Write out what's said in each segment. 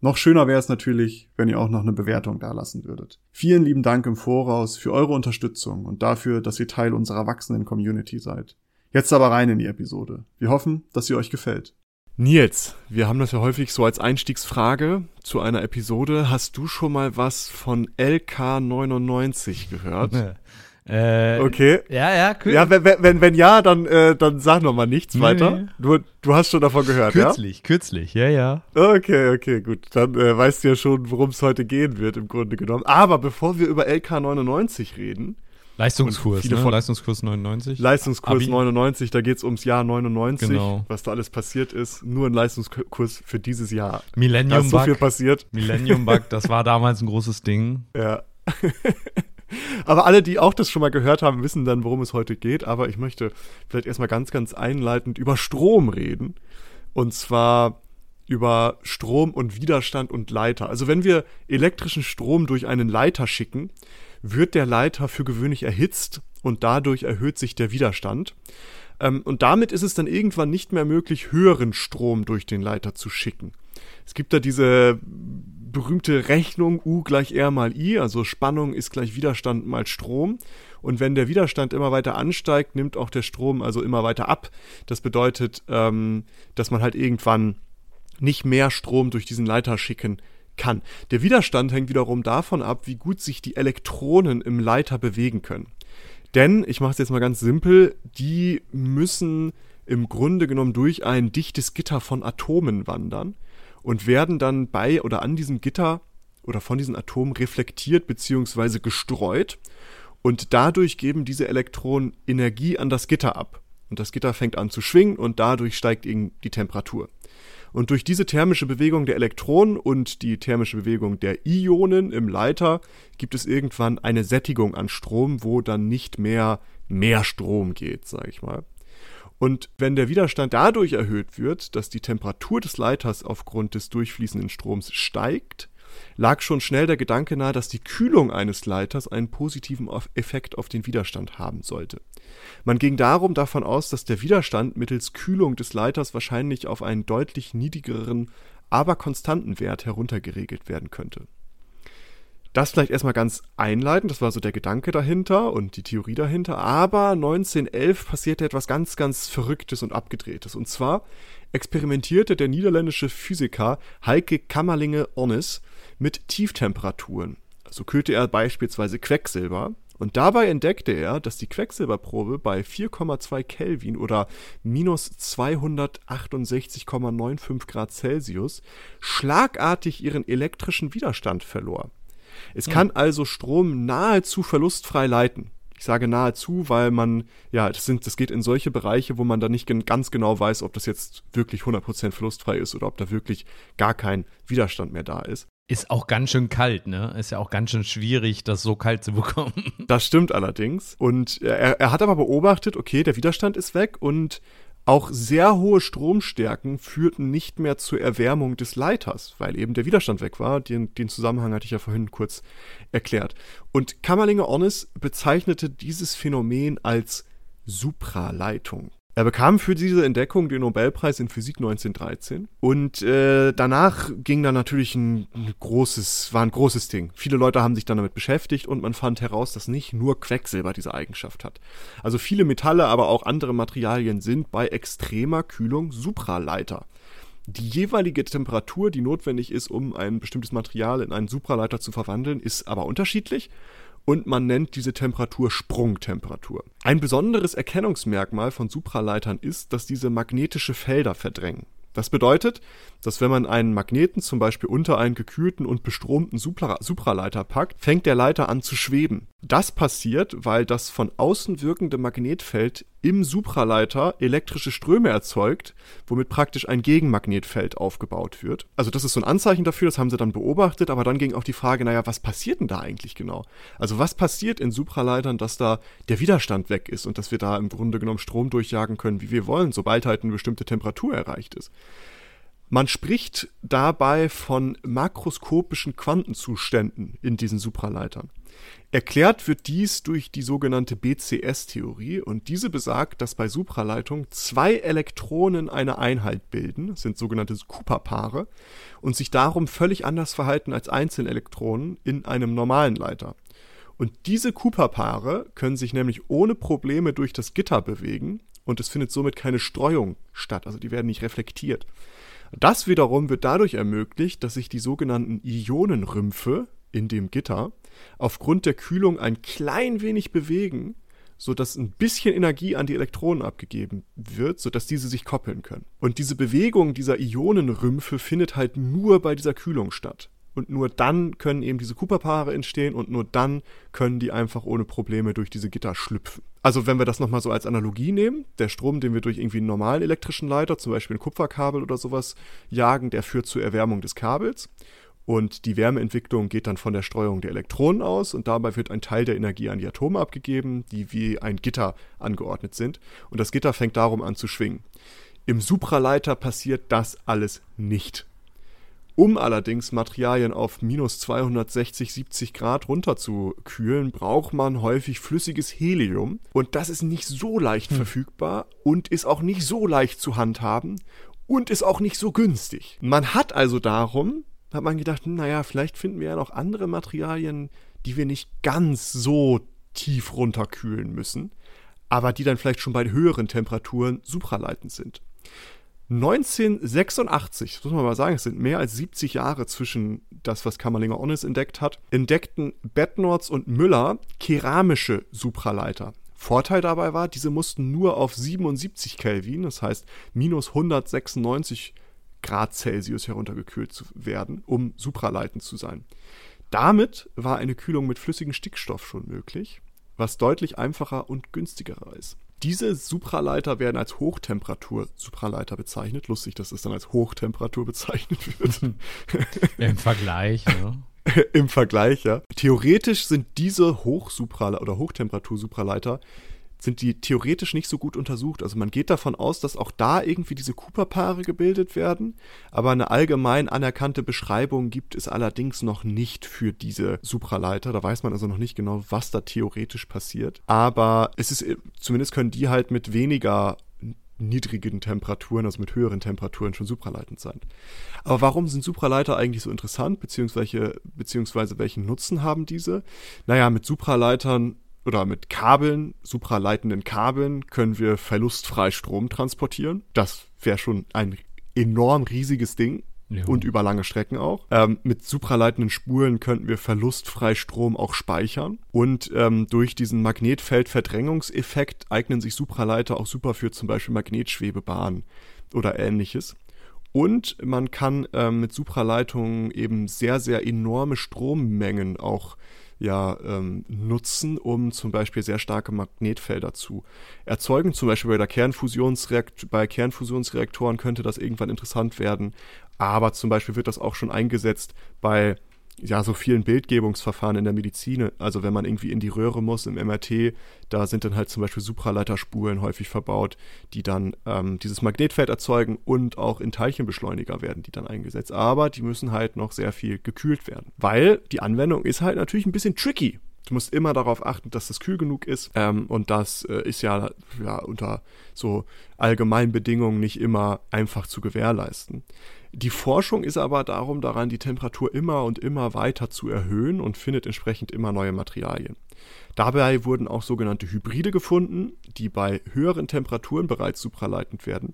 Noch schöner wäre es natürlich, wenn ihr auch noch eine Bewertung dalassen würdet. Vielen lieben Dank im Voraus für eure Unterstützung und dafür, dass ihr Teil unserer wachsenden Community seid. Jetzt aber rein in die Episode. Wir hoffen, dass sie euch gefällt. Nils, wir haben das ja häufig so als Einstiegsfrage zu einer Episode. Hast du schon mal was von LK99 gehört? Äh, okay. Ja, ja, cool. Ja, wenn, wenn, wenn ja, dann, äh, dann sag noch mal nichts Nee, weiter. nee. Du, du hast schon davon gehört, kürzlich, kürzlich, ja, ja. ja? Okay, okay, gut. Dann äh, weißt du ja schon, worum es heute gehen wird, im Grunde genommen. Aber bevor wir über LK99 reden, Leistungskurs, viele ne? von- Leistungskurs 99. Leistungskurs Abi. 99, da geht's ums Jahr 99, Genau. was da alles passiert ist. Nur ein Leistungskurs für dieses Jahr. Da Millennium ist so viel Bug. passiert. Millennium Bug, das war damals ein großes Ding. Ja. Aber alle, die auch das schon mal gehört haben, wissen dann, worum es heute geht. Aber ich möchte vielleicht erstmal ganz, ganz einleitend über Strom reden. Und zwar über Strom und Widerstand und Leiter. Also wenn wir elektrischen Strom durch einen Leiter schicken, wird der Leiter für gewöhnlich erhitzt und dadurch erhöht sich der Widerstand. Ähm, und damit ist es dann irgendwann nicht mehr möglich, höheren Strom durch den Leiter zu schicken. Es gibt da diese berühmte Rechnung U gleich R mal I, also Spannung ist gleich Widerstand mal Strom. Und wenn der Widerstand immer weiter ansteigt, nimmt auch der Strom also immer weiter ab. Das bedeutet, ähm, dass man halt irgendwann nicht mehr Strom durch diesen Leiter schicken kann. Der Widerstand hängt wiederum davon ab, wie gut sich die Elektronen im Leiter bewegen können. Denn, ich mache es jetzt mal ganz simpel, die müssen im Grunde genommen durch ein dichtes Gitter von Atomen wandern und werden dann bei oder an diesem Gitter oder von diesen Atomen reflektiert bzw. gestreut und dadurch geben diese Elektronen Energie an das Gitter ab. Und das Gitter fängt an zu schwingen und dadurch steigt eben die Temperatur. Und durch diese thermische Bewegung der Elektronen und die thermische Bewegung der Ionen im Leiter gibt es irgendwann eine Sättigung an Strom, wo dann nicht mehr mehr Strom geht, sag ich mal. Und wenn der Widerstand dadurch erhöht wird, dass die Temperatur des Leiters aufgrund des durchfließenden Stroms steigt, lag schon schnell der Gedanke nahe, dass die Kühlung eines Leiters einen positiven Effekt auf den Widerstand haben sollte. Man ging darum davon aus, dass der Widerstand mittels Kühlung des Leiters wahrscheinlich auf einen deutlich niedrigeren, aber konstanten Wert heruntergeregelt werden könnte. Das vielleicht erstmal ganz einleitend, das war so der Gedanke dahinter und die Theorie dahinter, aber 1911 passierte etwas ganz, ganz Verrücktes und Abgedrehtes. Und zwar experimentierte der niederländische Physiker Heike Kammerlinge-Onnes mit Tieftemperaturen. So kühlte er beispielsweise Quecksilber und dabei entdeckte er, dass die Quecksilberprobe bei 4,2 Kelvin oder minus 268,95 Grad Celsius schlagartig ihren elektrischen Widerstand verlor. Es kann also Strom nahezu verlustfrei leiten. Ich sage nahezu, weil man, ja, das, sind, das geht in solche Bereiche, wo man dann nicht ganz genau weiß, ob das jetzt wirklich 100% verlustfrei ist oder ob da wirklich gar kein Widerstand mehr da ist. Ist auch ganz schön kalt, ne? Ist ja auch ganz schön schwierig, das so kalt zu bekommen. Das stimmt allerdings. Und er, er hat aber beobachtet, okay, der Widerstand ist weg und auch sehr hohe Stromstärken führten nicht mehr zur Erwärmung des Leiters, weil eben der Widerstand weg war. Den, den Zusammenhang hatte ich ja vorhin kurz erklärt. Und Kammerlinger-Onnes bezeichnete dieses Phänomen als Supraleitung. Er bekam für diese Entdeckung den Nobelpreis in Physik 1913 und äh, danach ging dann natürlich ein, ein großes, war ein großes Ding. Viele Leute haben sich dann damit beschäftigt und man fand heraus, dass nicht nur Quecksilber diese Eigenschaft hat. Also viele Metalle, aber auch andere Materialien sind bei extremer Kühlung Supraleiter. Die jeweilige Temperatur, die notwendig ist, um ein bestimmtes Material in einen Supraleiter zu verwandeln, ist aber unterschiedlich und man nennt diese Temperatur Sprungtemperatur. Ein besonderes Erkennungsmerkmal von Supraleitern ist, dass diese magnetische Felder verdrängen. Das bedeutet, dass wenn man einen Magneten zum Beispiel unter einen gekühlten und bestromten Supra Supraleiter packt, fängt der Leiter an zu schweben. Das passiert, weil das von außen wirkende Magnetfeld im Supraleiter elektrische Ströme erzeugt, womit praktisch ein Gegenmagnetfeld aufgebaut wird. Also das ist so ein Anzeichen dafür, das haben sie dann beobachtet, aber dann ging auch die Frage, naja, was passiert denn da eigentlich genau? Also was passiert in Supraleitern, dass da der Widerstand weg ist und dass wir da im Grunde genommen Strom durchjagen können, wie wir wollen, sobald halt eine bestimmte Temperatur erreicht ist. Man spricht dabei von makroskopischen Quantenzuständen in diesen Supraleitern. Erklärt wird dies durch die sogenannte BCS-Theorie und diese besagt, dass bei Supraleitung zwei Elektronen eine Einheit bilden, sind sogenannte Cooper-Paare, und sich darum völlig anders verhalten als Einzelelektronen in einem normalen Leiter. Und diese Cooper-Paare können sich nämlich ohne Probleme durch das Gitter bewegen und es findet somit keine Streuung statt, also die werden nicht reflektiert. Das wiederum wird dadurch ermöglicht, dass sich die sogenannten Ionenrümpfe in dem Gitter aufgrund der Kühlung ein klein wenig bewegen, sodass ein bisschen Energie an die Elektronen abgegeben wird, sodass diese sich koppeln können. Und diese Bewegung dieser Ionenrümpfe findet halt nur bei dieser Kühlung statt. Und nur dann können eben diese Cooper-Paare entstehen und nur dann können die einfach ohne Probleme durch diese Gitter schlüpfen. Also wenn wir das nochmal so als Analogie nehmen, der Strom, den wir durch irgendwie einen normalen elektrischen Leiter, zum Beispiel ein Kupferkabel oder sowas, jagen, der führt zur Erwärmung des Kabels. Und die Wärmeentwicklung geht dann von der Streuung der Elektronen aus und dabei wird ein Teil der Energie an die Atome abgegeben, die wie ein Gitter angeordnet sind. Und das Gitter fängt darum an zu schwingen. Im Supraleiter passiert das alles nicht. Um allerdings Materialien auf minus 260, 70 Grad runterzukühlen, braucht man häufig flüssiges Helium. Und das ist nicht so leicht hm. verfügbar und ist auch nicht so leicht zu handhaben und ist auch nicht so günstig. Man hat also darum, hat man gedacht, naja, vielleicht finden wir ja noch andere Materialien, die wir nicht ganz so tief runterkühlen müssen, aber die dann vielleicht schon bei höheren Temperaturen supraleitend sind. 1986, das muss man mal sagen, es sind mehr als 70 Jahre zwischen das, was Kammerlinger Onnes entdeckt hat, entdeckten Bednorz und Müller keramische Supraleiter. Vorteil dabei war, diese mussten nur auf 77 Kelvin, das heißt minus 196 Grad Celsius heruntergekühlt zu werden, um supraleitend zu sein. Damit war eine Kühlung mit flüssigem Stickstoff schon möglich, was deutlich einfacher und günstiger ist. Diese Supraleiter werden als Hochtemperatur-Supraleiter bezeichnet. Lustig, dass es dann als Hochtemperatur bezeichnet wird. Im Vergleich, ne? Im Vergleich, ja. Theoretisch sind diese Hochsupraleiter oder Hochtemperatur-Supraleiter sind die theoretisch nicht so gut untersucht. Also man geht davon aus, dass auch da irgendwie diese Cooper-Paare gebildet werden, aber eine allgemein anerkannte Beschreibung gibt es allerdings noch nicht für diese Supraleiter. Da weiß man also noch nicht genau, was da theoretisch passiert. Aber es ist, zumindest können die halt mit weniger niedrigen Temperaturen, also mit höheren Temperaturen schon supraleitend sein. Aber warum sind Supraleiter eigentlich so interessant, beziehungsweise, beziehungsweise welchen Nutzen haben diese? Naja, mit Supraleitern oder mit Kabeln, supraleitenden Kabeln, können wir verlustfrei Strom transportieren. Das wäre schon ein enorm riesiges Ding. Ja. Und über lange Strecken auch. Ähm, mit supraleitenden Spuren könnten wir verlustfrei Strom auch speichern. Und ähm, durch diesen Magnetfeldverdrängungseffekt eignen sich Supraleiter auch super für zum Beispiel Magnetschwebebahnen oder ähnliches. Und man kann ähm, mit Supraleitungen eben sehr, sehr enorme Strommengen auch ja ähm, nutzen, um zum Beispiel sehr starke Magnetfelder zu erzeugen. Zum Beispiel bei der Kernfusionsreakt bei Kernfusionsreaktoren könnte das irgendwann interessant werden, aber zum Beispiel wird das auch schon eingesetzt bei ja, so vielen Bildgebungsverfahren in der Medizin. Also wenn man irgendwie in die Röhre muss im MRT, da sind dann halt zum Beispiel Supraleiterspulen häufig verbaut, die dann ähm, dieses Magnetfeld erzeugen und auch in Teilchenbeschleuniger werden die dann eingesetzt. Aber die müssen halt noch sehr viel gekühlt werden. Weil die Anwendung ist halt natürlich ein bisschen tricky. Du musst immer darauf achten, dass das kühl genug ist. Ähm, und das äh, ist ja, ja unter so allgemeinen Bedingungen nicht immer einfach zu gewährleisten. Die Forschung ist aber darum daran, die Temperatur immer und immer weiter zu erhöhen und findet entsprechend immer neue Materialien. Dabei wurden auch sogenannte Hybride gefunden, die bei höheren Temperaturen bereits supraleitend werden,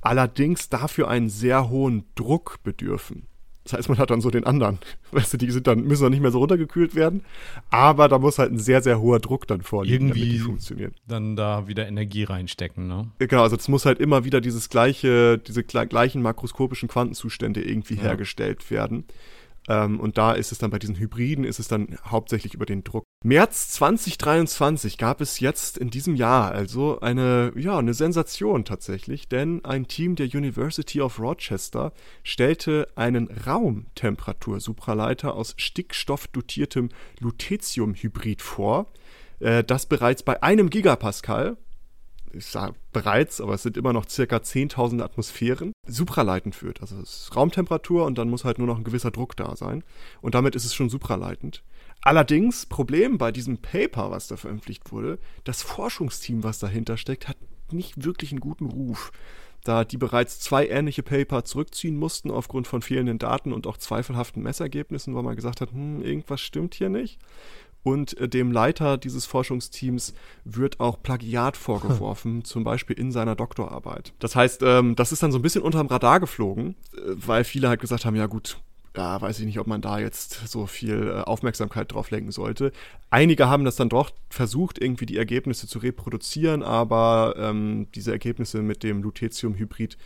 allerdings dafür einen sehr hohen Druck bedürfen. Das heißt, man hat dann so den anderen. Weißt du, die sind dann, müssen dann nicht mehr so runtergekühlt werden. Aber da muss halt ein sehr, sehr hoher Druck dann vorliegen, Irgendwie damit die funktionieren. Dann da wieder Energie reinstecken, ne? Genau, also es muss halt immer wieder dieses gleiche, diese gleichen makroskopischen Quantenzustände irgendwie ja. hergestellt werden. Ähm, und da ist es dann bei diesen Hybriden, ist es dann hauptsächlich über den Druck. März 2023 gab es jetzt in diesem Jahr also eine, ja, eine Sensation tatsächlich, denn ein Team der University of Rochester stellte einen Raumtemperatur-Supraleiter aus stickstoffdotiertem Lutetiumhybrid vor, äh, das bereits bei einem Gigapascal ich sage bereits, aber es sind immer noch circa 10.000 Atmosphären, supraleitend führt. Also es ist Raumtemperatur und dann muss halt nur noch ein gewisser Druck da sein. Und damit ist es schon supraleitend. Allerdings, Problem bei diesem Paper, was da veröffentlicht wurde, das Forschungsteam, was dahinter steckt, hat nicht wirklich einen guten Ruf. Da die bereits zwei ähnliche Paper zurückziehen mussten aufgrund von fehlenden Daten und auch zweifelhaften Messergebnissen, weil man gesagt hat, hm, irgendwas stimmt hier nicht. Und äh, dem Leiter dieses Forschungsteams wird auch Plagiat vorgeworfen, hm. zum Beispiel in seiner Doktorarbeit. Das heißt, ähm, das ist dann so ein bisschen unterm Radar geflogen, äh, weil viele halt gesagt haben, ja gut, ja, weiß ich nicht, ob man da jetzt so viel äh, Aufmerksamkeit drauf lenken sollte. Einige haben das dann doch versucht, irgendwie die Ergebnisse zu reproduzieren, aber ähm, diese Ergebnisse mit dem Lutetium-Hybrid,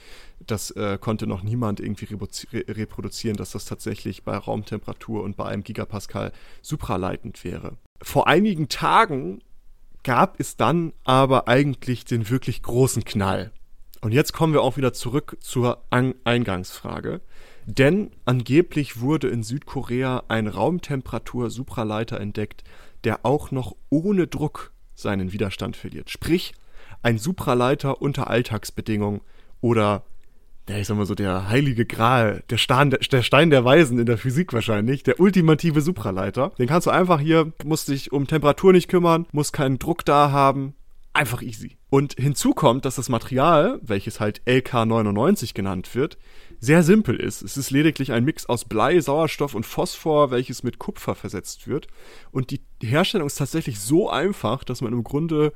das äh, konnte noch niemand irgendwie re reproduzieren, dass das tatsächlich bei Raumtemperatur und bei einem Gigapascal supraleitend wäre. Vor einigen Tagen gab es dann aber eigentlich den wirklich großen Knall. Und jetzt kommen wir auch wieder zurück zur An Eingangsfrage. Denn angeblich wurde in Südkorea ein Raumtemperatur-Supraleiter entdeckt, der auch noch ohne Druck seinen Widerstand verliert. Sprich, ein Supraleiter unter Alltagsbedingungen oder der, ich sag mal so, der heilige Gral, der Stein, der Stein der Weisen in der Physik wahrscheinlich, der ultimative Supraleiter. Den kannst du einfach hier, musst dich um Temperatur nicht kümmern, musst keinen Druck da haben, einfach easy. Und hinzu kommt, dass das Material, welches halt LK99 genannt wird, sehr simpel ist. Es ist lediglich ein Mix aus Blei, Sauerstoff und Phosphor, welches mit Kupfer versetzt wird. Und die Herstellung ist tatsächlich so einfach, dass man im Grunde,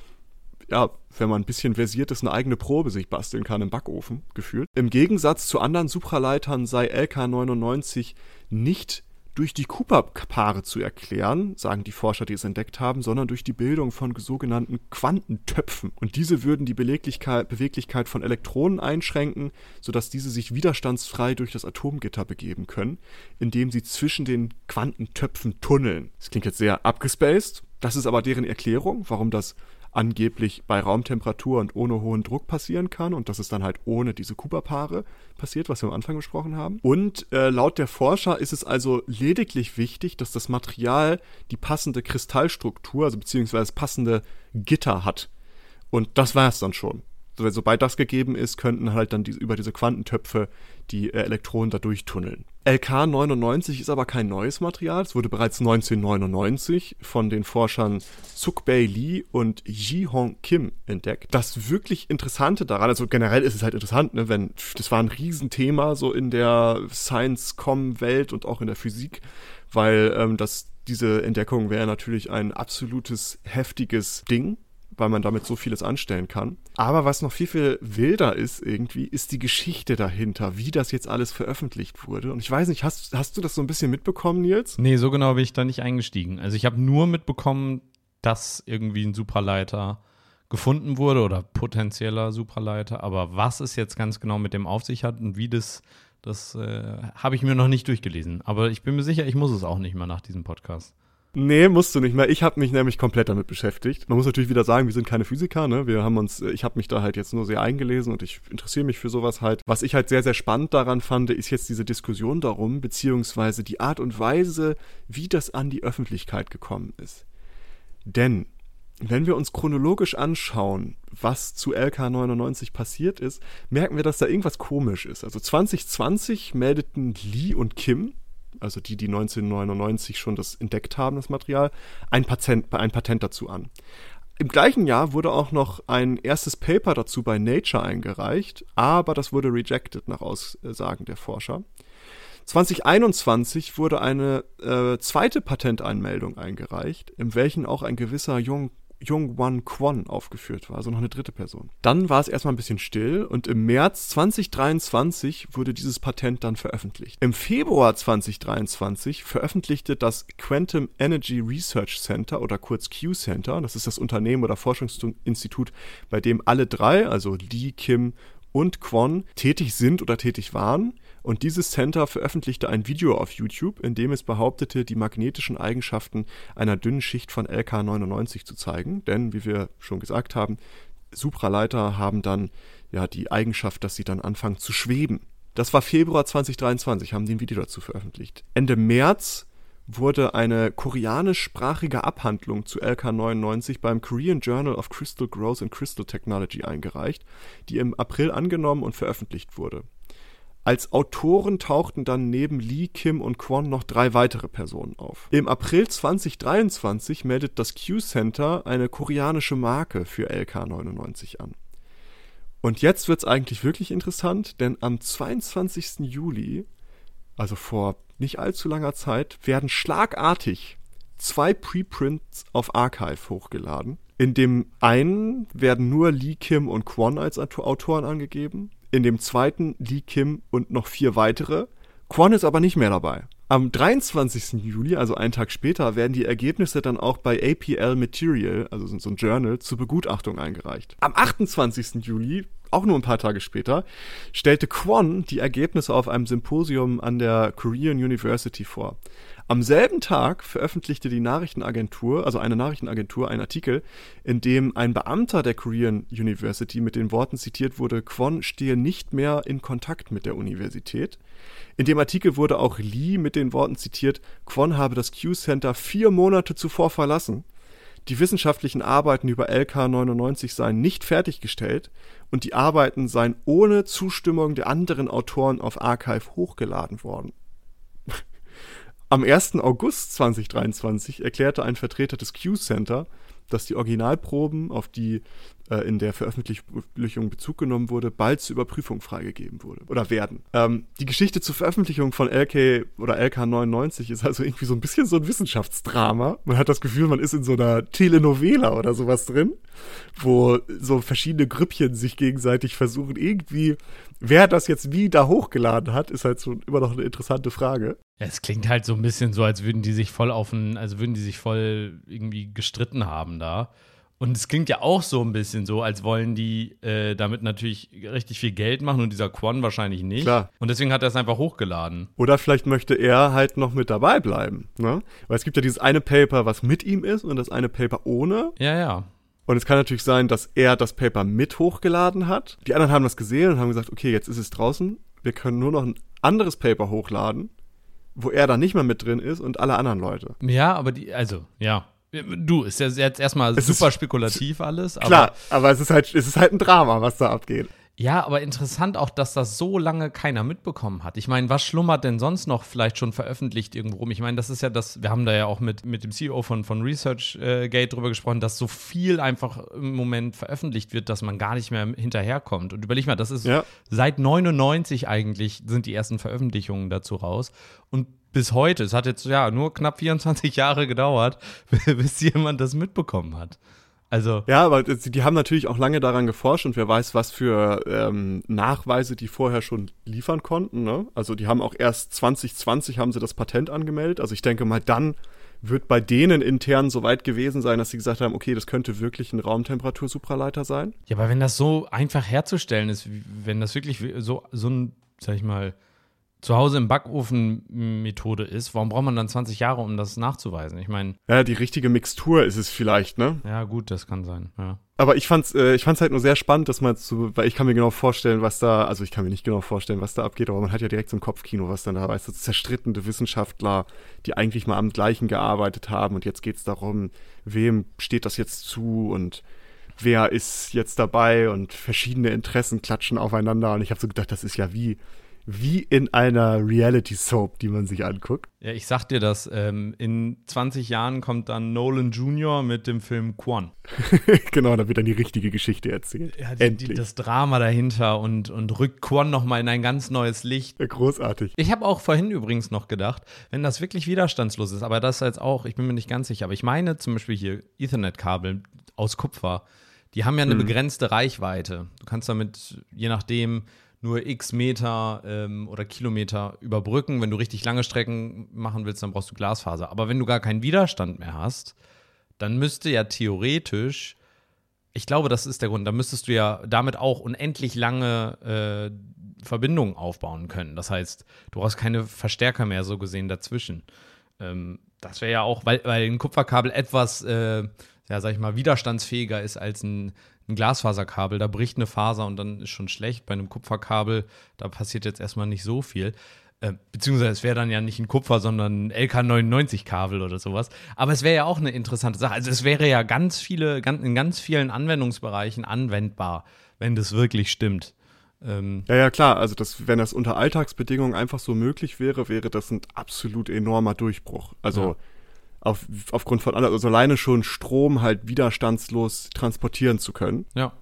ja, wenn man ein bisschen versiert ist, eine eigene Probe sich basteln kann im Backofen, gefühlt. Im Gegensatz zu anderen Supraleitern sei LK99 nicht durch die Cooper-Paare zu erklären, sagen die Forscher, die es entdeckt haben, sondern durch die Bildung von sogenannten Quantentöpfen. Und diese würden die Beweglichkeit, Beweglichkeit von Elektronen einschränken, sodass diese sich widerstandsfrei durch das Atomgitter begeben können, indem sie zwischen den Quantentöpfen tunneln. Das klingt jetzt sehr abgespaced. Das ist aber deren Erklärung, warum das angeblich bei Raumtemperatur und ohne hohen Druck passieren kann und dass es dann halt ohne diese Cooper-Paare passiert, was wir am Anfang besprochen haben. Und äh, laut der Forscher ist es also lediglich wichtig, dass das Material die passende Kristallstruktur, also beziehungsweise passende Gitter hat. Und das war es dann schon sobald das gegeben ist, könnten halt dann die, über diese Quantentöpfe die äh, Elektronen da durchtunneln. LK99 ist aber kein neues Material. Es wurde bereits 1999 von den Forschern Sukbei Lee und Ji-Hong Kim entdeckt. Das wirklich Interessante daran, also generell ist es halt interessant, ne, wenn, das war ein Riesenthema so in der Science-Com-Welt und auch in der Physik, weil ähm, das, diese Entdeckung wäre natürlich ein absolutes heftiges Ding weil man damit so vieles anstellen kann. Aber was noch viel, viel wilder ist irgendwie, ist die Geschichte dahinter, wie das jetzt alles veröffentlicht wurde. Und ich weiß nicht, hast, hast du das so ein bisschen mitbekommen, Nils? Nee, so genau bin ich da nicht eingestiegen. Also ich habe nur mitbekommen, dass irgendwie ein Supraleiter gefunden wurde oder potenzieller Supraleiter. Aber was es jetzt ganz genau mit dem auf sich hat und wie das, das äh, habe ich mir noch nicht durchgelesen. Aber ich bin mir sicher, ich muss es auch nicht mehr nach diesem Podcast. Nee, musst du nicht mehr. Ich habe mich nämlich komplett damit beschäftigt. Man muss natürlich wieder sagen, wir sind keine Physiker, ne? Wir haben uns, ich habe mich da halt jetzt nur sehr eingelesen und ich interessiere mich für sowas halt. Was ich halt sehr, sehr spannend daran fand, ist jetzt diese Diskussion darum, beziehungsweise die Art und Weise, wie das an die Öffentlichkeit gekommen ist. Denn wenn wir uns chronologisch anschauen, was zu LK99 passiert ist, merken wir, dass da irgendwas komisch ist. Also 2020 meldeten Lee und Kim, also die, die 1999 schon das entdeckt haben, das Material, ein Patent, ein Patent dazu an. Im gleichen Jahr wurde auch noch ein erstes Paper dazu bei Nature eingereicht, aber das wurde rejected nach Aussagen der Forscher. 2021 wurde eine äh, zweite Patenteinmeldung eingereicht, in welchen auch ein gewisser Jung Jung Wan Kwon aufgeführt war, also noch eine dritte Person. Dann war es erstmal ein bisschen still und im März 2023 wurde dieses Patent dann veröffentlicht. Im Februar 2023 veröffentlichte das Quantum Energy Research Center oder kurz Q-Center, das ist das Unternehmen oder Forschungsinstitut, bei dem alle drei, also Lee, Kim und Kwon, tätig sind oder tätig waren, Und dieses Center veröffentlichte ein Video auf YouTube, in dem es behauptete, die magnetischen Eigenschaften einer dünnen Schicht von LK99 zu zeigen. Denn, wie wir schon gesagt haben, Supraleiter haben dann ja die Eigenschaft, dass sie dann anfangen zu schweben. Das war Februar 2023, haben die ein Video dazu veröffentlicht. Ende März wurde eine koreanischsprachige Abhandlung zu LK99 beim Korean Journal of Crystal Growth and Crystal Technology eingereicht, die im April angenommen und veröffentlicht wurde. Als Autoren tauchten dann neben Lee, Kim und Kwon noch drei weitere Personen auf. Im April 2023 meldet das Q-Center eine koreanische Marke für LK99 an. Und jetzt wird's eigentlich wirklich interessant, denn am 22. Juli, also vor nicht allzu langer Zeit, werden schlagartig zwei Preprints auf Archive hochgeladen. In dem einen werden nur Lee Kim und Kwon als Autoren angegeben, in dem zweiten Lee Kim und noch vier weitere. Kwon ist aber nicht mehr dabei. Am 23. Juli, also einen Tag später, werden die Ergebnisse dann auch bei APL Material, also so ein Journal, zur Begutachtung eingereicht. Am 28. Juli, auch nur ein paar Tage später, stellte Kwon die Ergebnisse auf einem Symposium an der Korean University vor. Am selben Tag veröffentlichte die Nachrichtenagentur, also eine Nachrichtenagentur, einen Artikel, in dem ein Beamter der Korean University mit den Worten zitiert wurde, Kwon stehe nicht mehr in Kontakt mit der Universität. In dem Artikel wurde auch Lee mit den Worten zitiert, Kwon habe das Q-Center vier Monate zuvor verlassen. Die wissenschaftlichen Arbeiten über LK99 seien nicht fertiggestellt und die Arbeiten seien ohne Zustimmung der anderen Autoren auf Archive hochgeladen worden. Am 1. August 2023 erklärte ein Vertreter des Q-Center, dass die Originalproben, auf die äh, in der Veröffentlichung Bezug genommen wurde, bald zur Überprüfung freigegeben wurde oder werden. Ähm, die Geschichte zur Veröffentlichung von LK oder LK99 ist also irgendwie so ein bisschen so ein Wissenschaftsdrama. Man hat das Gefühl, man ist in so einer Telenovela oder sowas drin, wo so verschiedene Grüppchen sich gegenseitig versuchen, irgendwie, wer das jetzt wie da hochgeladen hat, ist halt so immer noch eine interessante Frage. Es klingt halt so ein bisschen so, als würden die sich voll auf ein, also würden die sich voll irgendwie gestritten haben da. Und es klingt ja auch so ein bisschen so, als wollen die äh, damit natürlich richtig viel Geld machen und dieser Quan wahrscheinlich nicht. Klar. Und deswegen hat er es einfach hochgeladen. Oder vielleicht möchte er halt noch mit dabei bleiben. Ne? Weil es gibt ja dieses eine Paper, was mit ihm ist und das eine Paper ohne. Ja, ja. Und es kann natürlich sein, dass er das Paper mit hochgeladen hat. Die anderen haben das gesehen und haben gesagt, okay, jetzt ist es draußen. Wir können nur noch ein anderes Paper hochladen, wo er dann nicht mehr mit drin ist und alle anderen Leute. Ja, aber die, also, ja. Du, ist ja jetzt erstmal Es super ist- spekulativ alles. Aber Klar, aber es ist halt, es ist halt ein Drama, was da abgeht. Ja, aber interessant auch, dass das so lange keiner mitbekommen hat. Ich meine, was schlummert denn sonst noch vielleicht schon veröffentlicht irgendwo rum? Ich meine, das ist ja das, wir haben da ja auch mit, mit dem CEO von, von ResearchGate drüber gesprochen, dass so viel einfach im Moment veröffentlicht wird, dass man gar nicht mehr hinterherkommt. Und überleg mal, das ist Ja. seit 99 eigentlich sind die ersten Veröffentlichungen dazu raus. Und bis heute, es hat jetzt ja nur knapp 24 Jahre gedauert, bis jemand das mitbekommen hat. Also, Ja, aber die haben natürlich auch lange daran geforscht und wer weiß, was für ähm, Nachweise die vorher schon liefern konnten. Ne? Also die haben auch erst 2020 haben sie das Patent angemeldet. Also ich denke mal, dann wird bei denen intern so weit gewesen sein, dass sie gesagt haben, okay, das könnte wirklich ein Raumtemperatur-Supraleiter sein. Ja, aber wenn das so einfach herzustellen ist, wenn das wirklich so, so ein, sag ich mal, zu Hause im Backofen Methode ist, warum braucht man dann 20 Jahre, um das nachzuweisen? Ich meine, Ja, die richtige Mixtur ist es vielleicht, ne? ja, gut, das kann sein. Ja. Aber ich fand's, äh, ich fand's halt nur sehr spannend, dass man so, weil ich kann mir genau vorstellen, was da, also ich kann mir nicht genau vorstellen, was da abgeht, aber man hat ja direkt so ein Kopfkino, was dann da weißt du, zerstrittene Wissenschaftler, die eigentlich mal am gleichen gearbeitet haben und jetzt geht's darum, wem steht das jetzt zu und wer ist jetzt dabei und verschiedene Interessen klatschen aufeinander und ich habe so gedacht, das ist ja wie wie in einer Reality Soap, die man sich anguckt. ja, ich sag dir das, ähm, in 20 Jahren kommt dann Nolan Jr. mit dem Film Quan. genau, da wird dann die richtige Geschichte erzählt. Ja, die, Endlich. die, das Drama dahinter und, und rückt Quan nochmal in ein ganz neues Licht. Ja, Großartig. Ich habe auch vorhin übrigens noch gedacht, wenn das wirklich widerstandslos ist, aber das jetzt auch, ich bin mir nicht ganz sicher, aber ich meine zum Beispiel hier Ethernet-Kabel aus Kupfer, die haben ja eine begrenzte Reichweite. Du kannst damit, je nachdem, nur x Meter ähm, oder Kilometer überbrücken. Wenn du richtig lange Strecken machen willst, dann brauchst du Glasfaser. Aber wenn du gar keinen Widerstand mehr hast, dann müsste ja theoretisch, ich glaube, das ist der Grund, dann müsstest du ja damit auch unendlich lange äh, Verbindungen aufbauen können. Das heißt, du brauchst keine Verstärker mehr so gesehen dazwischen. Ähm, das wäre ja auch, weil, weil ein Kupferkabel etwas, äh, ja, sag ich mal, widerstandsfähiger ist als ein, ein Glasfaserkabel. Da bricht eine Faser und dann ist schon schlecht. Bei einem Kupferkabel, da passiert jetzt erstmal nicht so viel. Äh, beziehungsweise es wäre dann ja nicht ein Kupfer, sondern ein LK99-Kabel oder sowas. Aber es wäre ja auch eine interessante Sache. Also es wäre ja ganz viele, ganz, in ganz vielen Anwendungsbereichen anwendbar, wenn das wirklich stimmt. Ähm ja, ja, klar. Also das, wenn das unter Alltagsbedingungen einfach so möglich wäre, wäre das ein absolut enormer Durchbruch. Also ja. Auf, aufgrund von also alleine schon Strom halt widerstandslos transportieren zu können. Ja.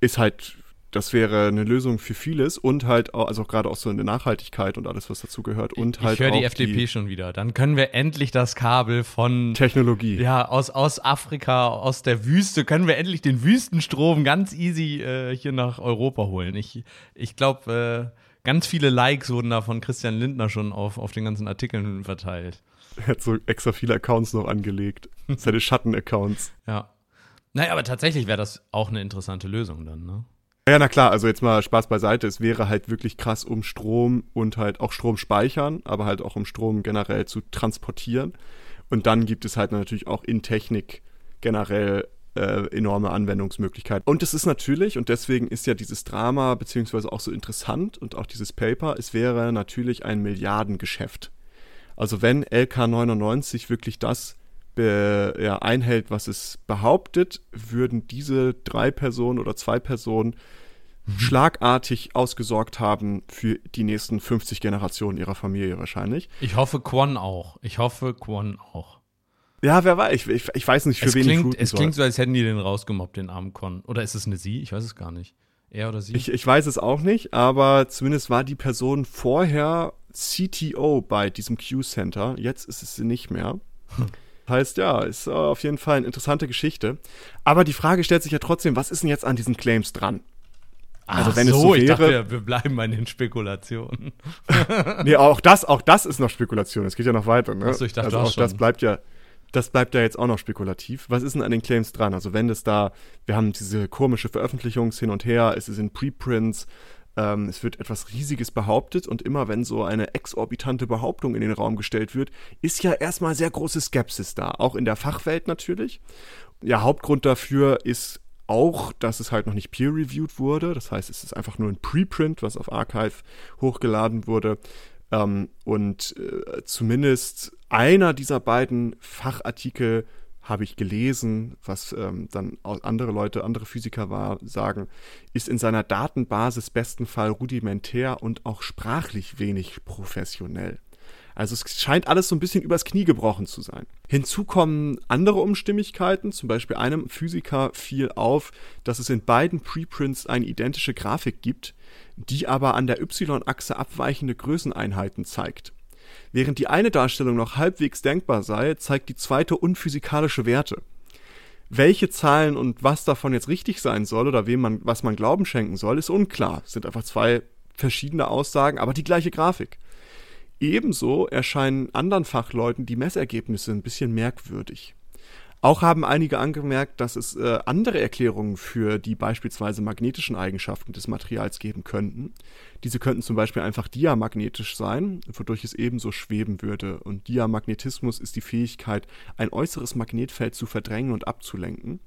Ist halt das wäre eine Lösung für vieles und halt auch, also gerade auch so eine Nachhaltigkeit und alles, was dazu gehört. Und ich, halt ich höre die FDP die schon wieder. Dann können wir endlich das Kabel von Technologie. Ja, aus, aus Afrika, aus der Wüste, können wir endlich den Wüstenstrom ganz easy äh, hier nach Europa holen. Ich, ich glaube, äh, ganz viele Likes wurden da von Christian Lindner schon auf, auf den ganzen Artikeln verteilt. Er hat so extra viele Accounts noch angelegt. Seine Schatten-Accounts. Ja. Naja, aber tatsächlich wäre das auch eine interessante Lösung dann, ne? Ja, na klar, also jetzt mal Spaß beiseite. Es wäre halt wirklich krass, um Strom und halt auch Strom speichern, aber halt auch um Strom generell zu transportieren. Und dann gibt es halt natürlich auch in Technik generell äh, enorme Anwendungsmöglichkeiten. Und es ist natürlich, und deswegen ist ja dieses Drama beziehungsweise auch so interessant und auch dieses Paper, es wäre natürlich ein Milliardengeschäft. Also wenn LK99 wirklich das be, ja, einhält, was es behauptet, würden diese drei Personen oder zwei Personen schlagartig ausgesorgt haben für die nächsten 50 Generationen ihrer Familie wahrscheinlich. Ich hoffe Quan auch. Ich hoffe Quan auch. Ja, wer weiß. Ich, ich, ich weiß nicht, für es wen klingt, ich Es soll. klingt so, als hätten die den rausgemobbt, den armen Con. Oder ist es eine Sie? Ich weiß es gar nicht. Er oder sie? Ich, ich weiß es auch nicht, aber zumindest war die Person vorher CTO bei diesem Q-Center. Jetzt ist es sie nicht mehr. Hm. Heißt, ja, ist auf jeden Fall eine interessante Geschichte. Aber die Frage stellt sich ja trotzdem, was ist denn jetzt an diesen Claims dran? Also wenn so, es so wäre, ich dachte, wir bleiben bei den Spekulationen. nee, auch das, auch das ist noch Spekulation. Es geht ja noch weiter. Ne? Achso, ich dachte also auch, auch das bleibt ja, das bleibt ja jetzt auch noch spekulativ. Was ist denn an den Claims dran? Also wenn es da, wir haben diese komische Veröffentlichung hin und her, es sind Preprints, ähm, es wird etwas Riesiges behauptet und immer wenn so eine exorbitante Behauptung in den Raum gestellt wird, ist ja erstmal sehr große Skepsis da, auch in der Fachwelt natürlich. Ja, Hauptgrund dafür ist auch, dass es halt noch nicht peer-reviewed wurde. Das heißt, es ist einfach nur ein Preprint, was auf Archive hochgeladen wurde. Ähm, und äh, zumindest einer dieser beiden Fachartikel habe ich gelesen, was ähm, dann andere Leute, andere Physiker war, sagen, ist in seiner Datenbasis besten Fall rudimentär und auch sprachlich wenig professionell. Also es scheint alles so ein bisschen übers Knie gebrochen zu sein. Hinzu kommen andere Unstimmigkeiten. Zum Beispiel einem Physiker fiel auf, dass es in beiden Preprints eine identische Grafik gibt, die aber an der Y-Achse abweichende Größeneinheiten zeigt. Während die eine Darstellung noch halbwegs denkbar sei, zeigt die zweite unphysikalische Werte. Welche Zahlen und was davon jetzt richtig sein soll oder wem man, was man Glauben schenken soll, ist unklar. Es sind einfach zwei verschiedene Aussagen, aber die gleiche Grafik. Ebenso erscheinen anderen Fachleuten die Messergebnisse ein bisschen merkwürdig. Auch haben einige angemerkt, dass es äh, andere Erklärungen für die beispielsweise magnetischen Eigenschaften des Materials geben könnten. Diese könnten zum Beispiel einfach diamagnetisch sein, wodurch es ebenso schweben würde. Und Diamagnetismus ist die Fähigkeit, ein äußeres Magnetfeld zu verdrängen und abzulenken.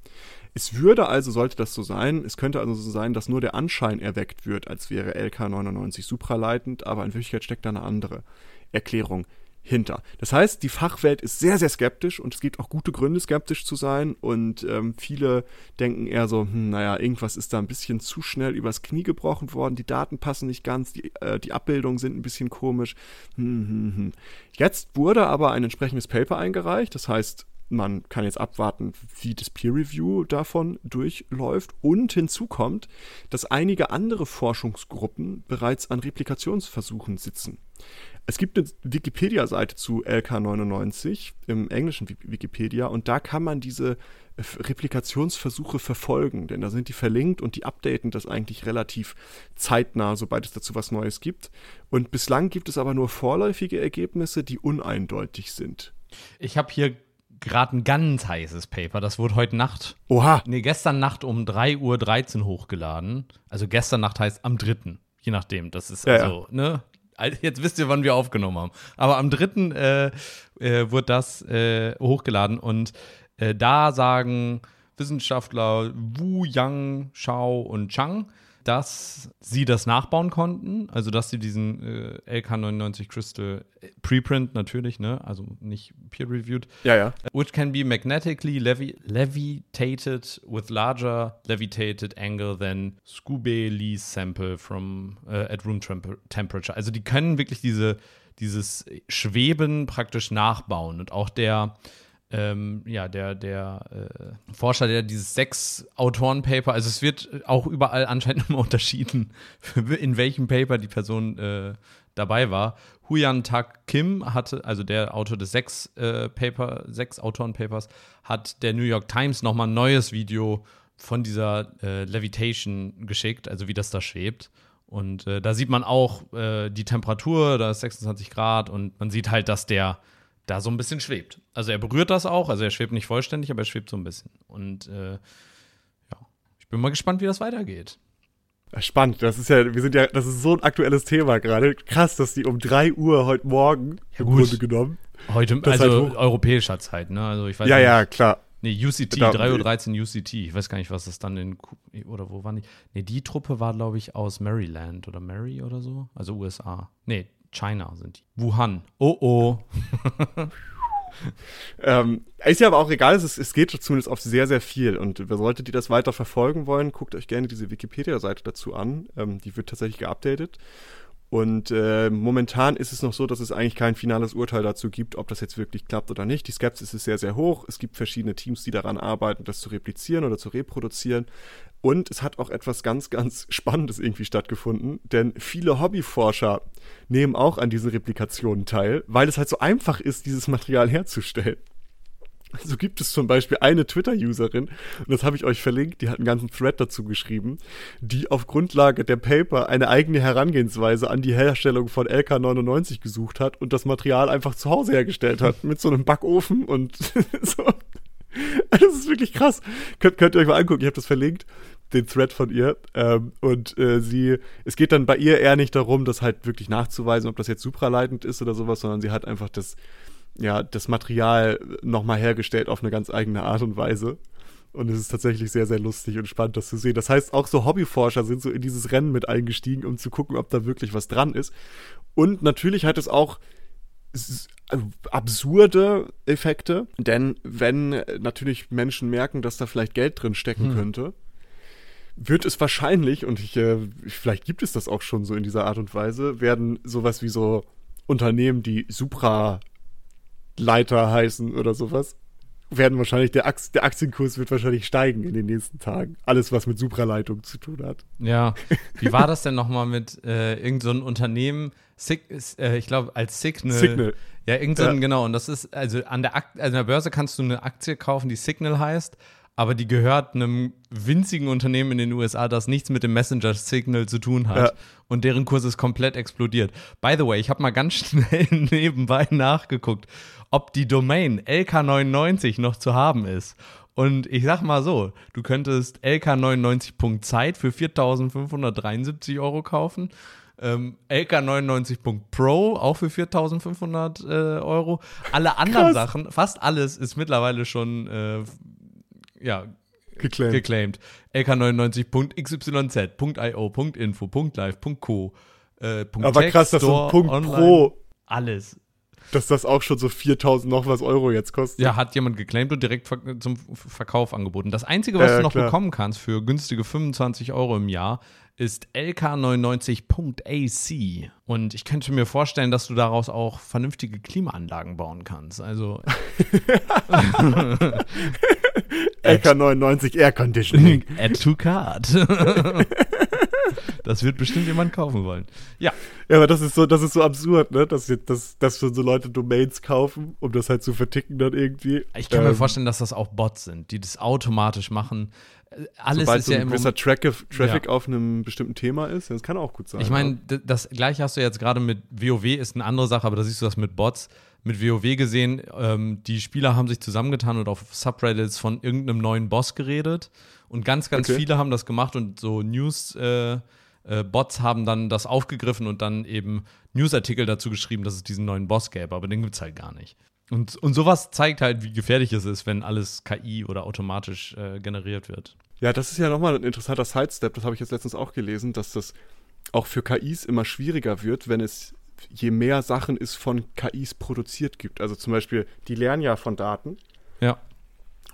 Es würde also, sollte das so sein, es könnte also so sein, dass nur der Anschein erweckt wird, als wäre LK99 supraleitend, aber in Wirklichkeit steckt da eine andere Erklärung hinter. Das heißt, die Fachwelt ist sehr, sehr skeptisch und es gibt auch gute Gründe, skeptisch zu sein. Und ähm, viele denken eher so, hm, naja, irgendwas ist da ein bisschen zu schnell übers Knie gebrochen worden, die Daten passen nicht ganz, die, äh, die Abbildungen sind ein bisschen komisch. Hm, hm, hm. Jetzt wurde aber ein entsprechendes Paper eingereicht, das heißt, man kann jetzt abwarten, wie das Peer Review davon durchläuft. Und hinzu kommt, dass einige andere Forschungsgruppen bereits an Replikationsversuchen sitzen. Es gibt eine Wikipedia-Seite zu LK99 im englischen Wikipedia und da kann man diese Replikationsversuche verfolgen, denn da sind die verlinkt und die updaten das eigentlich relativ zeitnah, sobald es dazu was Neues gibt. Und bislang gibt es aber nur vorläufige Ergebnisse, die uneindeutig sind. Ich habe hier gerade ein ganz heißes Paper, das wurde heute Nacht. Oha. Nee, gestern Nacht um 3.13 Uhr hochgeladen. Also gestern Nacht heißt am 3. Je nachdem. Das ist Ja, also, ne? Jetzt wisst ihr, wann wir aufgenommen haben. Aber am 3. Äh, äh, wird das äh, hochgeladen und äh, da sagen Wissenschaftler Wu, Yang, Shao und Chang, dass sie das nachbauen konnten, also dass sie diesen äh, LK99 Crystal äh, Preprint natürlich, ne, also nicht peer-reviewed, Ja, ja. which can be magnetically levi levitated with larger levitated angle than Scooby-Lee's sample from uh, at room temper temperature. Also die können wirklich diese, dieses Schweben praktisch nachbauen und auch der ähm, ja, der, der äh, Forscher, der dieses sechs Autoren-Paper, also es wird auch überall anscheinend immer unterschieden, in welchem Paper die Person äh, dabei war. Huyan Tak Kim hatte, also der Autor des sechs äh, sechs Autoren-Papers, hat der New York Times nochmal ein neues Video von dieser äh, Levitation geschickt, also wie das da schwebt. Und äh, da sieht man auch äh, die Temperatur, da ist 26 Grad und man sieht halt, dass der da so ein bisschen schwebt. Also er berührt das auch, also er schwebt nicht vollständig, aber er schwebt so ein bisschen. Und äh, ja, ich bin mal gespannt, wie das weitergeht. Spannend, das ist ja, wir sind ja, das ist so ein aktuelles Thema gerade. Krass, dass die um 3 Uhr heute Morgen im gut. Grunde genommen. Heute, also halt europäischer Zeit, ne? Also ich weiß Ja, nicht. ja, klar. Nee, UCT, Da- 3.13 Uhr UCT. Ich weiß gar nicht, was das dann in, oder wo waren die? Nee, die Truppe war, glaube ich, aus Maryland oder Mary oder so. Also USA. Nee, China sind die. Wuhan. Oh, oh. Ähm, ist ja aber auch egal, es, es geht zumindest auf sehr, sehr viel. Und solltet ihr das weiter verfolgen wollen, guckt euch gerne diese Wikipedia-Seite dazu an. Ähm, die wird tatsächlich geupdatet. Und äh, momentan ist es noch so, dass es eigentlich kein finales Urteil dazu gibt, ob das jetzt wirklich klappt oder nicht. Die Skepsis ist sehr, sehr hoch. Es gibt verschiedene Teams, die daran arbeiten, das zu replizieren oder zu reproduzieren. Und es hat auch etwas ganz, ganz Spannendes irgendwie stattgefunden, denn viele Hobbyforscher nehmen auch an diesen Replikationen teil, weil es halt so einfach ist, dieses Material herzustellen. So gibt es zum Beispiel eine Twitter-Userin, und das habe ich euch verlinkt, die hat einen ganzen Thread dazu geschrieben, die auf Grundlage der Paper eine eigene Herangehensweise an die Herstellung von LK99 gesucht hat und das Material einfach zu Hause hergestellt hat, mit so einem Backofen und so. Das ist wirklich krass. Könnt, könnt ihr euch mal angucken, ich habe das verlinkt, den Thread von ihr. Ähm, und äh, sie, es geht dann bei ihr eher nicht darum, das halt wirklich nachzuweisen, ob das jetzt supraleitend ist oder sowas, sondern sie hat einfach das, ja, das Material nochmal hergestellt auf eine ganz eigene Art und Weise. Und es ist tatsächlich sehr, sehr lustig und spannend, das zu sehen. Das heißt, auch so Hobbyforscher sind so in dieses Rennen mit eingestiegen, um zu gucken, ob da wirklich was dran ist. Und natürlich hat es auch s- absurde Effekte, denn wenn natürlich Menschen merken, dass da vielleicht Geld drin stecken könnte, wird es wahrscheinlich, und ich, äh, vielleicht gibt es das auch schon so in dieser Art und Weise, werden sowas wie so Unternehmen, die Supra-Leiter heißen oder sowas, werden wahrscheinlich, der, Akt, der Aktienkurs wird wahrscheinlich steigen in den nächsten Tagen. Alles, was mit Supraleitung zu tun hat. Ja, wie war das denn nochmal mit äh, irgendeinem so Unternehmen, Sig äh, ich glaube als Signal. Signal. Ja, irgend so ein, Ja. genau. Und das ist, also an der, Ak also an der Börse kannst du eine Aktie kaufen, die Signal heißt, aber die gehört einem winzigen Unternehmen in den USA, das nichts mit dem Messenger Signal zu tun hat. Ja. Und deren Kurs ist komplett explodiert. By the way, ich habe mal ganz schnell nebenbei nachgeguckt, ob die Domain LK99 noch zu haben ist. Und ich sag mal so, du könntest LK99.zeit für 4.573 Euro kaufen. Ähm, LK99.pro auch für 4.500 äh, Euro. Alle anderen Krass. Sachen, fast alles ist mittlerweile schon äh, ja, Geclaimed. geclaimed. LK99.xyz.io, .info, .live, .co, äh, Aber Text, krass, dass so Store, ein Punkt online, Pro, Alles. dass das auch schon so 4000 noch was Euro jetzt kostet. Ja, hat jemand geclaimed und direkt zum Verkauf angeboten. Das Einzige, was Ja, du noch klar. bekommen kannst für günstige 25 Euro im Jahr, ist LK99.ac. Und ich könnte mir vorstellen, dass du daraus auch vernünftige Klimaanlagen bauen kannst. Also LK99 Air Conditioning. add to cart. das wird bestimmt jemand kaufen wollen. Ja, Ja, aber das ist so, das ist so absurd, ne? Dass, dass, dass schon so Leute Domains kaufen, um das halt zu verticken dann irgendwie. ich kann mir Ähm, vorstellen, dass das auch Bots sind, die das automatisch machen. Äh, Alles Sobald ist so ja ein gewisser Traffic, Traffic Ja. auf einem bestimmten Thema ist, das kann auch gut sein. Ich meine, das gleiche hast du jetzt gerade mit WoW, ist eine andere Sache, aber da siehst du das mit Bots. Mit WoW gesehen, ähm, die Spieler haben sich zusammengetan und auf Subreddits von irgendeinem neuen Boss geredet. Und ganz, ganz Okay. viele haben das gemacht und so News, äh, äh, Bots haben dann das aufgegriffen und dann eben Newsartikel dazu geschrieben, dass es diesen neuen Boss gäbe, aber den gibt es halt gar nicht. Und, und sowas zeigt halt, wie gefährlich es ist, wenn alles KI oder automatisch äh, generiert wird. Ja, das ist ja nochmal ein interessanter Sidestep, das habe ich jetzt letztens auch gelesen, dass das auch für KIs immer schwieriger wird, wenn es je mehr Sachen es von KIs produziert gibt. Also zum Beispiel, die lernen ja von Daten. Ja.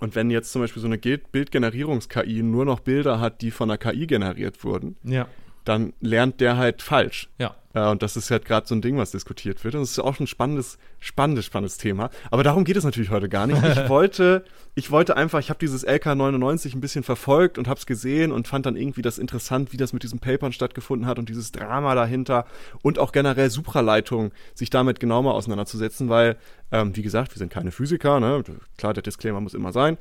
Und wenn jetzt zum Beispiel so eine Bildgenerierungs-KI nur noch Bilder hat, die von einer KI generiert wurden, Ja. Dann lernt der halt falsch. Ja. Ja, und das ist halt gerade so ein Ding, was diskutiert wird. Und das ist auch ein spannendes, spannendes, spannendes Thema. Aber darum geht es natürlich heute gar nicht. Ich wollte, ich wollte einfach, ich habe dieses LK99 ein bisschen verfolgt und habe es gesehen und fand dann irgendwie das interessant, wie das mit diesen Papern stattgefunden hat und dieses Drama dahinter und auch generell Supraleitung, sich damit genau mal auseinanderzusetzen, weil, ähm, wie gesagt, wir sind keine Physiker, ne? Klar, der Disclaimer muss immer sein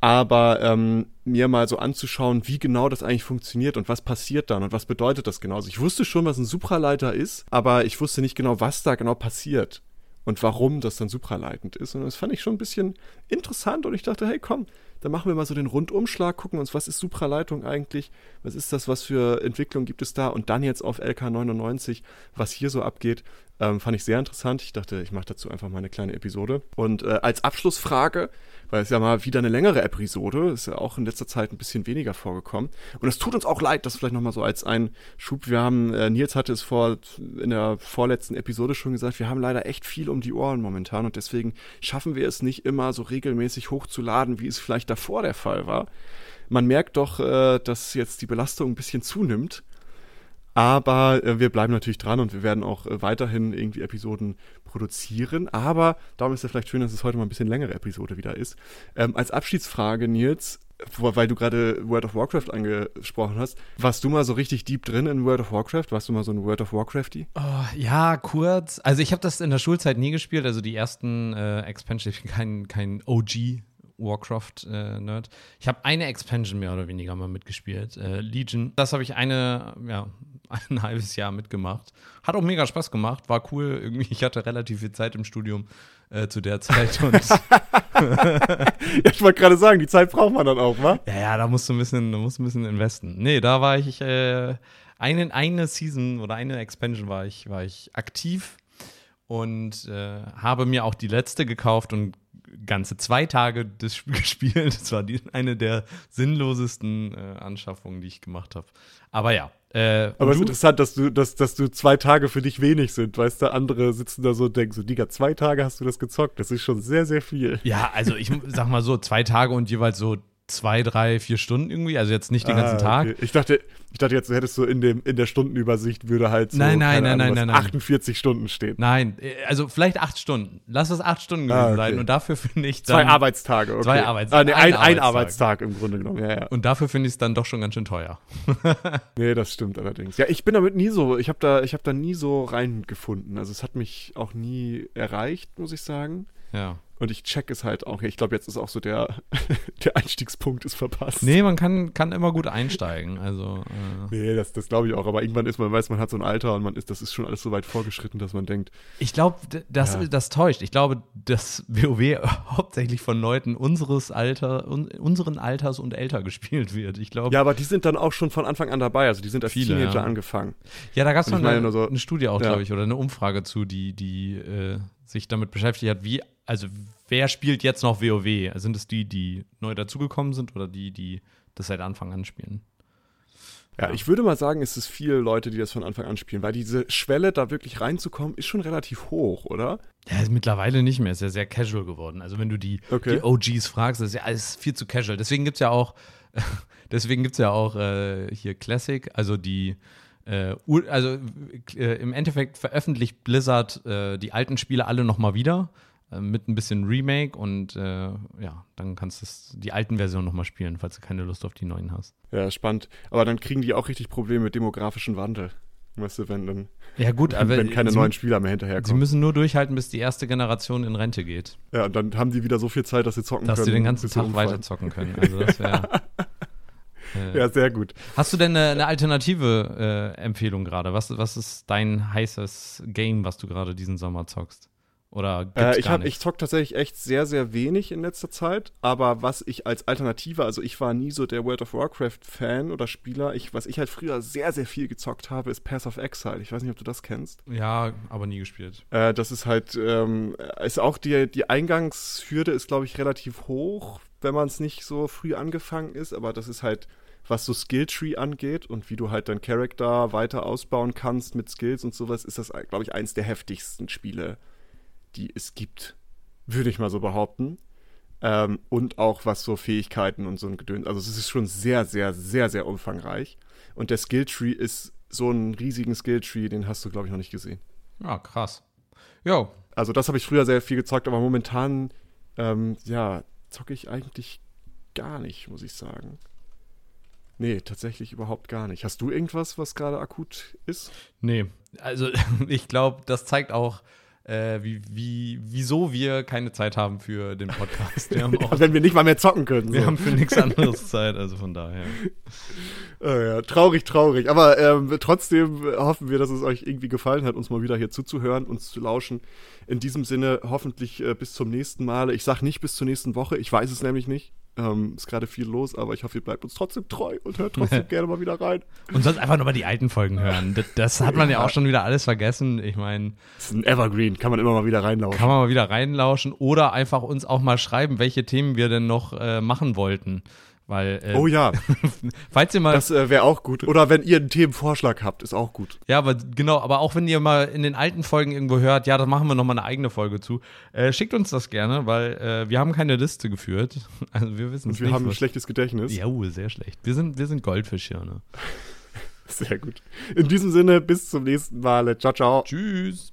aber ähm, mir mal so anzuschauen, wie genau das eigentlich funktioniert und was passiert dann und was bedeutet das genau. Also ich wusste schon, was ein Supraleiter ist, aber ich wusste nicht genau, was da genau passiert und warum das dann supraleitend ist. Und das fand ich schon ein bisschen interessant und ich dachte, hey, komm, dann machen wir mal so den Rundumschlag, gucken uns, was ist Supraleitung eigentlich, was ist das, was für Entwicklung gibt es da und dann jetzt auf LK99, was hier so abgeht, ähm, fand ich sehr interessant. Ich dachte, ich mache dazu einfach mal eine kleine Episode. Und äh, als Abschlussfrage, weil es ja mal wieder eine längere Episode, ist ja auch in letzter Zeit ein bisschen weniger vorgekommen. Und es tut uns auch leid, das vielleicht nochmal so als ein Schub. Wir haben, äh, Nils hatte es vor in der vorletzten Episode schon gesagt, wir haben leider echt viel um die Ohren momentan und deswegen schaffen wir es nicht immer so regelmäßig hochzuladen, wie es vielleicht davor der Fall war. Man merkt doch, äh, dass jetzt die Belastung ein bisschen zunimmt. Aber äh, wir bleiben natürlich dran und wir werden auch äh, weiterhin irgendwie Episoden produzieren. Aber darum ist es vielleicht schön, dass es heute mal ein bisschen längere Episode wieder ist. Ähm, als Abschiedsfrage, Nils, weil du gerade World of Warcraft angesprochen hast, warst du mal so richtig deep drin in World of Warcraft? Warst du mal so ein World of Warcrafty? Oh, ja, kurz. Also ich habe das in der Schulzeit nie gespielt. Also die ersten äh, Expansion, ich bin kein, kein OG Warcraft-Nerd. ich habe eine Expansion mehr oder weniger mal mitgespielt, äh, Legion. Das habe ich eine, ja, ein halbes Jahr mitgemacht. Hat auch mega Spaß gemacht, war cool. Irgendwie, ich hatte relativ viel Zeit im Studium äh, zu der Zeit. Und ja, ich wollte gerade sagen, die Zeit braucht man dann auch, wa? ja, ja, da musst du ein bisschen, da musst du ein bisschen investen. Nee, da war ich, äh, eine, eine Season oder eine Expansion war ich, war ich aktiv und äh, habe mir auch die letzte gekauft und ganze zwei Tage das Spiel gespielt. Das war die, eine der sinnlosesten äh, Anschaffungen, die ich gemacht habe. Aber ja. Äh, Aber es ist interessant, dass du, dass, dass du zwei Tage für dich wenig sind, weißt du, andere sitzen da so und denken so, Digga, zwei Tage hast du das gezockt, das ist schon sehr, sehr viel. Ja, also ich sag mal so, zwei Tage und jeweils so zwei, drei, vier Stunden irgendwie. Also jetzt nicht den ganzen Ah, Tag. okay. Ich dachte, ich dachte jetzt, du hättest so in dem, in der Stundenübersicht würde halt so, Nein, nein, nein, Ahnung, nein, nein, nein. 48 Stunden stehen. Nein, äh, also vielleicht acht Stunden. Lass es acht Stunden Ah, gewesen okay. sein. Und dafür finde ich Zwei dann, Arbeitstage, okay. Zwei Arbeits- ah, nee, ein ein, ein Arbeitstag. Arbeitstag im Grunde genommen, ja, ja. Und dafür finde ich es dann doch schon ganz schön teuer. Nee, das stimmt allerdings. Ja, ich bin damit nie so, ich habe da, ich habe da nie so reingefunden. Also es hat mich auch nie erreicht, muss ich sagen. Ja. Und ich check es halt auch. Ich glaube, jetzt ist auch so der, der Einstiegspunkt ist verpasst. Nee, man kann, kann immer gut einsteigen. Also, äh, Nee, das, das glaube ich auch. Aber irgendwann ist man, weiß, man hat so ein Alter und man ist, das ist schon alles so weit vorgeschritten, dass man denkt, ich glaube, das, Ja. das täuscht. Ich glaube, dass WoW hauptsächlich von Leuten unseres Alter, un, unseren Alters und älter gespielt wird. Ich glaube, ja, aber die sind dann auch schon von Anfang an dabei. Also die sind als Viele, Teenager ja. angefangen. Ja, da gab es mal eine, so- eine Studie auch, Ja. glaube ich, oder eine Umfrage zu, die, die äh, sich damit beschäftigt hat, wie, also wer spielt jetzt noch WoW? Sind es die, die neu dazugekommen sind oder die, die das seit Anfang an spielen? Ja, ich würde mal sagen, es ist viele Leute, die das von Anfang an spielen, weil diese Schwelle, da wirklich reinzukommen, ist schon relativ hoch, oder? Ja, ist mittlerweile nicht mehr, ist ja sehr casual geworden. Also wenn du die, Okay. die OGs fragst, ist ja alles viel zu casual. Deswegen gibt es ja auch, deswegen gibt es ja auch äh, hier Classic, also die äh, also äh, im Endeffekt veröffentlicht Blizzard äh, die alten Spiele alle nochmal wieder äh, mit ein bisschen Remake und äh, ja, dann kannst du die alten Versionen nochmal spielen, falls du keine Lust auf die neuen hast. Ja, spannend. Aber dann kriegen die auch richtig Probleme mit demografischen Wandel. Weißt du, wenn, dann, Ja gut, aber wenn keine sie, neuen Spieler mehr sie hinterherkommen. müssen nur durchhalten, bis die erste Generation in Rente geht, Ja, und dann haben die wieder so viel Zeit, dass sie zocken dass können. sie den ganzen sie Tag weiter zocken können. Also das wäre äh, Ja, sehr gut. Hast du denn eine, eine alternative äh, Empfehlung gerade? Was, was ist dein heißes Game, was du gerade diesen Sommer zockst? Oder Äh, ich hab, ich zock tatsächlich echt sehr, sehr wenig in letzter Zeit. Aber was ich als Alternative, also ich war nie so der World of Warcraft-Fan oder Spieler. Ich, was ich halt früher sehr, sehr viel gezockt habe, ist Pass of Exile. Ich weiß nicht, ob du das kennst. ja, aber nie gespielt. Äh, das ist halt, ähm, ist auch die, die Eingangshürde ist, glaube ich, relativ hoch, wenn man es nicht so früh angefangen ist, aber das ist halt, was so Skilltree angeht und wie du halt dein Charakter weiter ausbauen kannst mit Skills und sowas, ist das, glaube ich, eins der heftigsten Spiele, die es gibt. Würde ich mal so behaupten. Ähm, und auch was so Fähigkeiten und so ein Gedöns. Also es ist schon sehr, sehr, sehr, sehr umfangreich. Und der Skilltree ist so einen riesigen Skilltree, den hast du, glaube ich, noch nicht gesehen. Ja, krass. Jo, Also das habe ich früher sehr viel gezockt, aber momentan, ähm, ja, zocke ich eigentlich gar nicht, muss ich sagen. Nee, tatsächlich überhaupt gar nicht. Hast du irgendwas, was gerade akut ist? Nee, also ich glaube, das zeigt auch, äh, wie, wie, wieso wir keine Zeit haben für den Podcast. Wir auch, Wenn wir nicht mal mehr zocken können. wir so. haben für nichts anderes Zeit, also von daher. Äh, ja, traurig, traurig. Aber ähm, trotzdem hoffen wir, dass es euch irgendwie gefallen hat, uns mal wieder hier zuzuhören, uns zu lauschen. In diesem Sinne hoffentlich äh, bis zum nächsten Mal. Ich sag nicht bis zur nächsten Woche, ich weiß es nämlich nicht. Ähm, ist gerade viel los, aber ich hoffe, ihr bleibt uns trotzdem treu und hört trotzdem gerne mal wieder rein. Und sonst einfach nochmal die alten Folgen hören. Das, das hat man ja auch schon wieder alles vergessen. Ich meine, Das ist ein Evergreen, kann man immer mal wieder reinlaufen. kann man mal wieder reinlauschen oder einfach uns auch mal schreiben, welche Themen wir denn noch äh, machen wollten. Weil, äh, Oh ja, falls ihr mal das äh, wäre auch gut. Oder wenn ihr einen Themenvorschlag habt, ist auch gut. Ja, aber genau, aber auch wenn ihr mal in den alten Folgen irgendwo hört, ja, da machen wir nochmal eine eigene Folge zu. Äh, schickt uns das gerne, weil äh, wir haben keine Liste geführt. Also wir wissen Und wir nicht. haben ein schlechtes Gedächtnis. ja, uh, sehr schlecht. Wir sind, wir sind Goldfisch hier, ne? Sehr gut. In diesem Sinne, bis zum nächsten Mal. Ciao, ciao. Tschüss.